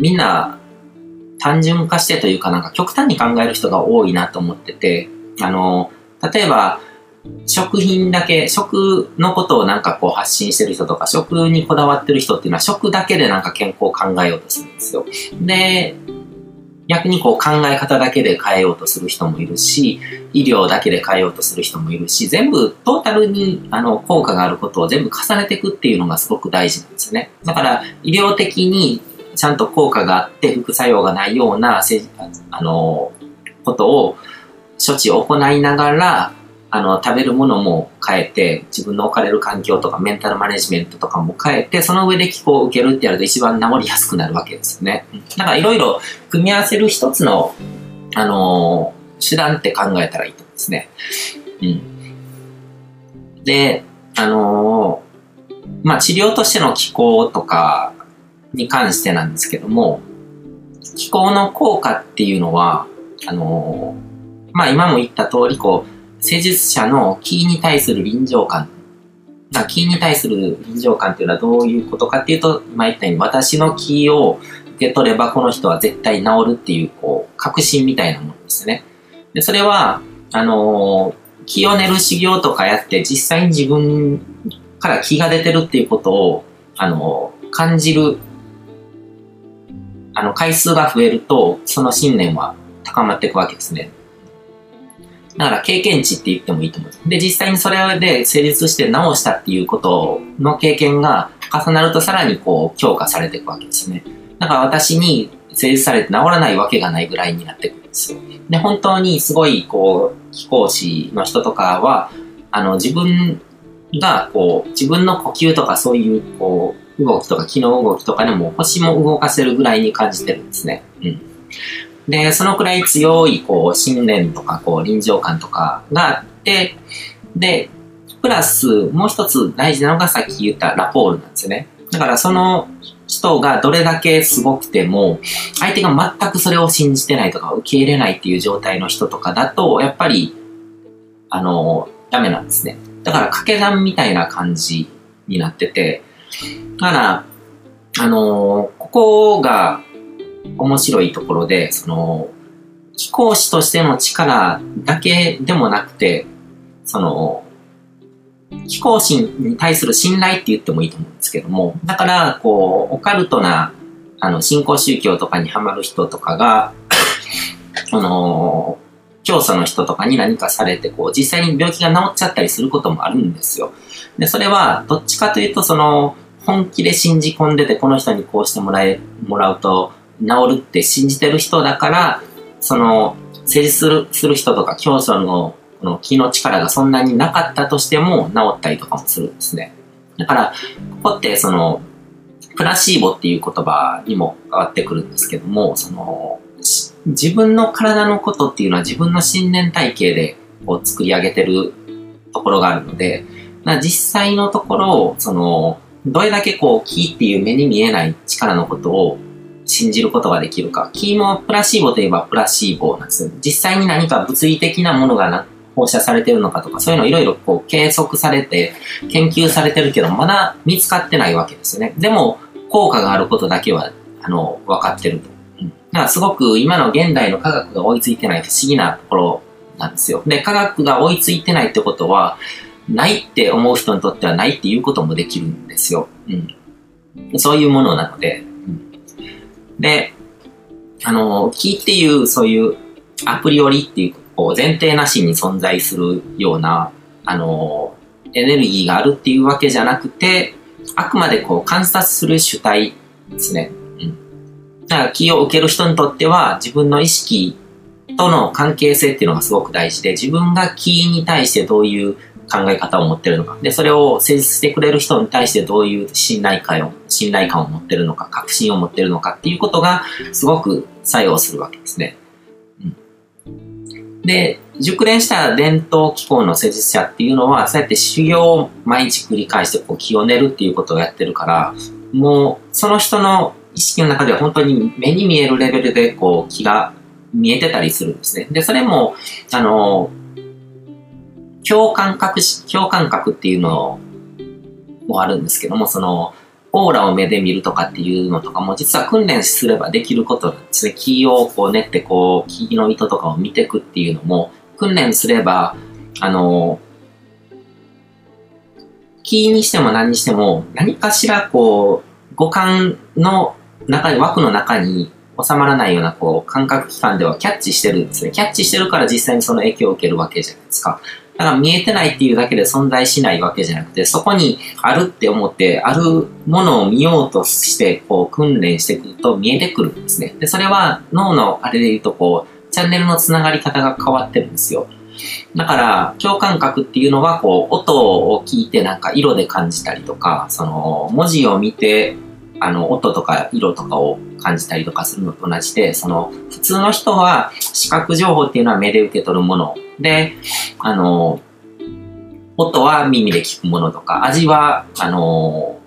みんな単純化してというかなんか極端に考える人が多いなと思ってて、あの、例えば、食品だけ、食のことをなんかこう発信してる人とか、食にこだわってる人っていうのは食だけでなんか健康を考えようとするんですよ。で、逆にこう考え方だけで変えようとする人もいるし、医療だけで変えようとする人もいるし、全部トータルにあの効果があることを全部重ねていくっていうのがすごく大事なんですよね。だから医療的にちゃんと効果があって副作用がないようなあのことを処置を行いながら、あの、食べるものも変えて、自分の置かれる環境とかメンタルマネジメントとかも変えて、その上で気候を受けるってやると一番治りやすくなるわけですよね。だからいろいろ組み合わせる一つの、あの、手段って考えたらいいと思うんですね。うん。で、あの、まあ、治療としての気候とかに関してなんですけども、気候の効果っていうのは、あのー、まあ、今も言った通り、こう、施術者の気に対する臨場感。まあ気に対する臨場感っていうのはどういうことかっていうと、今言ったように私の気を受け取ればこの人は絶対治るっていう、こう、確信みたいなものですね。で、それは、あのー、気を練る修行とかやって実際に自分から気が出てるっていうことを、あのー、感じる、あの、回数が増えると、その信念は高まっていくわけですね。だから経験値って言ってもいいと思うで。実際にそれで成立して直したっていうことの経験が重なるとさらにこう強化されていくわけですね。だから私に成立されて治らないわけがないぐらいになってくるんですよ。で、本当にすごいこう、飛行士の人とかは、あの自分がこう、自分の呼吸とかそういうこう、動きとか気の動きとかでも星も動かせるぐらいに感じてるんですね。うん。で、そのくらい強い、こう、信念とか、こう、臨場感とかがあって、で、プラス、もう一つ大事なのがさっき言ったラポールなんですよね。だから、その人がどれだけすごくても、相手が全くそれを信じてないとか、受け入れないっていう状態の人とかだと、やっぱり、あの、ダメなんですね。だから、掛け算みたいな感じになってて、だから、あのここが、面白いところで、その、貴公子としての力だけでもなくて、その、貴公子に対する信頼って言ってもいいと思うんですけども、だから、こう、オカルトな、あの、信仰宗教とかにハマる人とかが、あの、教祖の人とかに何かされて、こう、実際に病気が治っちゃったりすることもあるんですよ。で、それは、どっちかというと、その、本気で信じ込んでて、この人にこうしてもらえ、もらうと、治るって信じてる人だから、その、成立するする人とか、教祖のこの気の力がそんなになかったとしても治ったりとかもするんですね。だから、ここってその、プラシーボっていう言葉にも変わってくるんですけども、その、自分の体のことっていうのは自分の信念体系でこう作り上げてるところがあるので、実際のところ、その、どれだけこう、気っていう目に見えない力のことを信じることができるか。キーもプラシーボといえばプラシーボなんですよ。実際に何か物理的なものが放射されてるのかとか、そういうのいろいろこう計測されて、研究されてるけど、まだ見つかってないわけですよね。でも、効果があることだけは、あの、分かってると。うん、だからすごく今の現代の科学が追いついてない不思議なところなんですよ。で、科学が追いついてないってことは、ないって思う人にとってはないっていうこともできるんですよ。うん。そういうものなので、うんで、あの、気っていうそういうアプリよりっていうこう前提なしに存在するような、あの、エネルギーがあるっていうわけじゃなくて、あくまでこう観察する主体ですね。うん。だから気を受ける人にとっては自分の意識との関係性っていうのがすごく大事で、自分が気に対してどういう考え方を持ってるのか。で、それを誠実してくれる人に対してどういう信頼感を、信頼感を持ってるのか、確信を持ってるのかっていうことがすごく作用するわけですね。うん、で、熟練した伝統機構の施術者っていうのは、そうやって修行を毎日繰り返してこう気を練るっていうことをやってるから、もうその人の意識の中では本当に目に見えるレベルでこう気が見えてたりするんですね。で、それも、あの、共感覚し共感覚っていうのもあるんですけども、その、オーラを目で見るとかっていうのとかも、実は訓練すればできることなんですね。木をこう練ってこう、木の糸とかを見ていくっていうのも、訓練すれば、あの、木にしても何にしても、何かしらこう、五感の中に、枠の中に収まらないようなこう感覚器官ではキャッチしてるんですね。キャッチしてるから実際にその影響を受けるわけじゃないですか。だから見えてないっていうだけで存在しないわけじゃなくて、そこにあるって思って、あるものを見ようとして、こう訓練してくると見えてくるんですね。で、それは脳のあれで言うとこう、チャンネルのつながり方が変わってるんですよ。だから、共感覚っていうのは、こう、音を聞いてなんか色で感じたりとか、その、文字を見てあの、音とか色とかを感じたりとかするのと同じで、その、普通の人は視覚情報っていうのは目で受け取るもので、あの、音は耳で聞くものとか、味は、あの、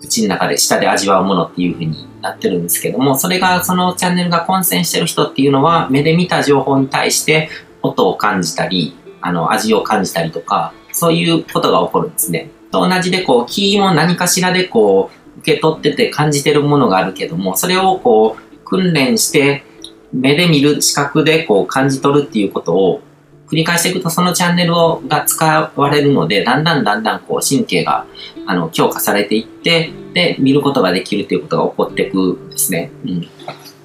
口の中で舌で味わうものっていう風になってるんですけども、それが、そのチャンネルが混戦してる人っていうのは、目で見た情報に対して音を感じたり、あの、味を感じたりとか、そういうことが起こるんですね。と同じで、こう、キーも何かしらでこう、受け取ってて感じてるものがあるけども、それをこう、訓練して、目で見る視覚でこう感じ取るっていうことを繰り返していくとそのチャンネルをが使われるので、だんだんだんだんこう神経があの強化されていって、で、見ることができるっていうことが起こっていくんですね。うん。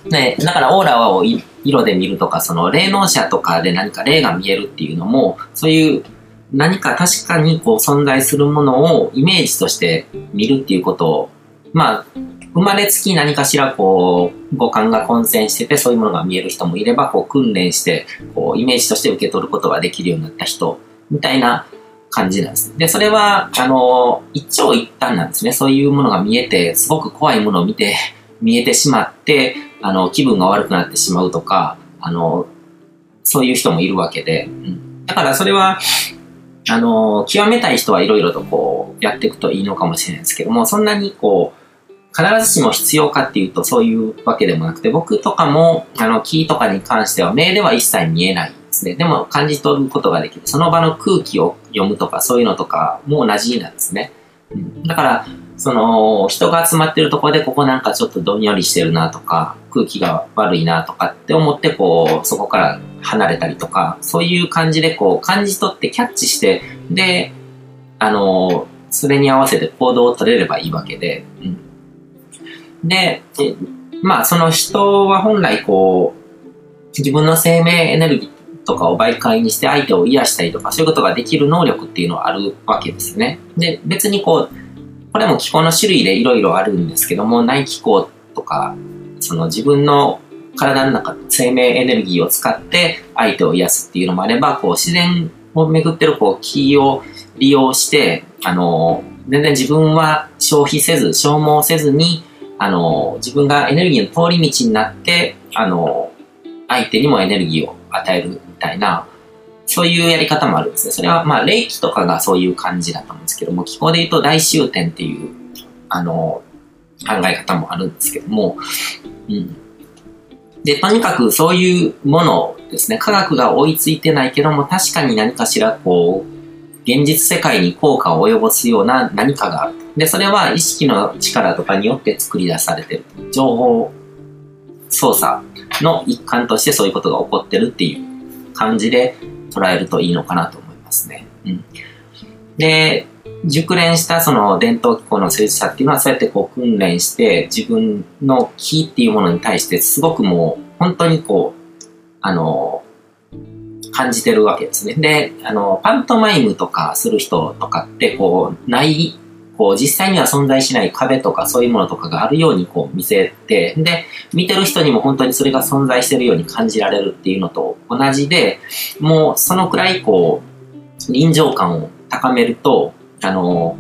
で、だからオーラを色で見るとか、その霊能者とかで何か霊が見えるっていうのも、そういう何か確かにこう存在するものをイメージとして見るっていうことをまあ、生まれつき何かしらこう、五感が混戦してて、そういうものが見える人もいれば、こう、訓練して、こう、イメージとして受け取ることができるようになった人、みたいな感じなんです。で、それは、あの、一長一短なんですね。そういうものが見えて、すごく怖いものを見て、見えてしまって、あの、気分が悪くなってしまうとか、あの、そういう人もいるわけで、うん、だからそれは、あの、極めたい人はいろいろとこう、やっていくといいのかもしれないですけども、そんなにこう、必ずしも必要かっていうとそういうわけでもなくて、僕とかも、あの、キーとかに関しては目では一切見えないですね。でも感じ取ることができる。その場の空気を読むとかそういうのとかも同じなんですね。うん、だから、その、人が集まってるとこでここなんかちょっとどんよりしてるなとか、空気が悪いなとかって思ってこう、そこから離れたりとか、そういう感じでこう、感じ取ってキャッチして、で、あの、それに合わせて行動を取れればいいわけで、うんで、まあその人は本来こう、自分の生命エネルギーとかを媒介にして相手を癒したりとか、そういうことができる能力っていうのはあるわけですね。で、別にこう、これも気候の種類でいろいろあるんですけども、内気候とか、その自分の体の中、生命エネルギーを使って相手を癒すっていうのもあれば、こう自然を巡ってるこう気を利用して、あの、全然自分は消費せず、消耗せずに、あの、自分がエネルギーの通り道になって、あの、相手にもエネルギーを与えるみたいな、そういうやり方もあるんですね。それは、まあ、霊気とかがそういう感じだと思うんですけども、気候で言うと大終点っていう、あの、考え方もあるんですけども、うん。で、とにかくそういうものですね、科学が追いついてないけども、確かに何かしらこう、現実世界に効果を及ぼすような何かがある。で、それは意識の力とかによって作り出されてる。情報操作の一環としてそういうことが起こってるっていう感じで捉えるといいのかなと思いますね。うん。で、熟練したその伝統機構の施術者っていうのはそうやってこう訓練して自分の気っていうものに対してすごくもう本当にこう、あの、感じてるわけですね。で、あの、パントマイムとかする人とかって、こう、ない、こう、実際には存在しない壁とかそういうものとかがあるようにこう見せて、で、見てる人にも本当にそれが存在してるように感じられるっていうのと同じで、もうそのくらいこう、臨場感を高めると、あの、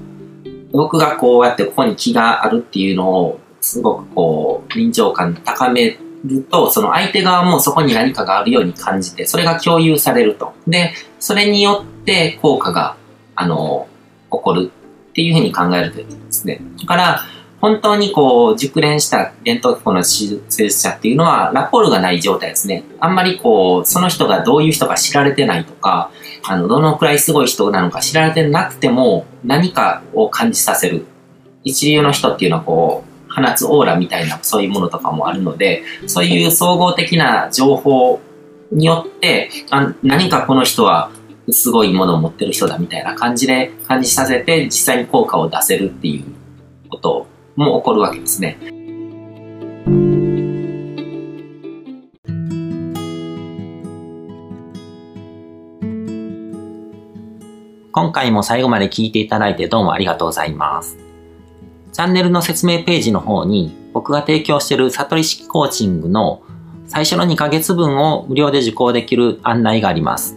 僕がこうやってここに気があるっていうのを、すごくこう、臨場感高めると、その相手側もそこに何かがあるように感じて、それが共有されると。で、それによって効果が、あの、起こるっていうふうに考えるといいですね。だから、本当にこう、熟練した伝統機構の施術者っていうのは、ラポールがない状態ですね。あんまりこう、その人がどういう人か知られてないとか、あの、どのくらいすごい人なのか知られてなくても、何かを感じさせる。一流の人っていうのはこう、放つオーラみたいなそういうものとかもあるので、そういう総合的な情報によって、あ何かこの人はすごいものを持ってる人だみたいな感じで感じさせて実際に効果を出せるっていうことも起こるわけですね。今回も最後まで聞いていただいてどうもありがとうございます。チャンネルの説明ページの方に僕が提供している悟り式コーチングの最初の2ヶ月分を無料で受講できる案内があります。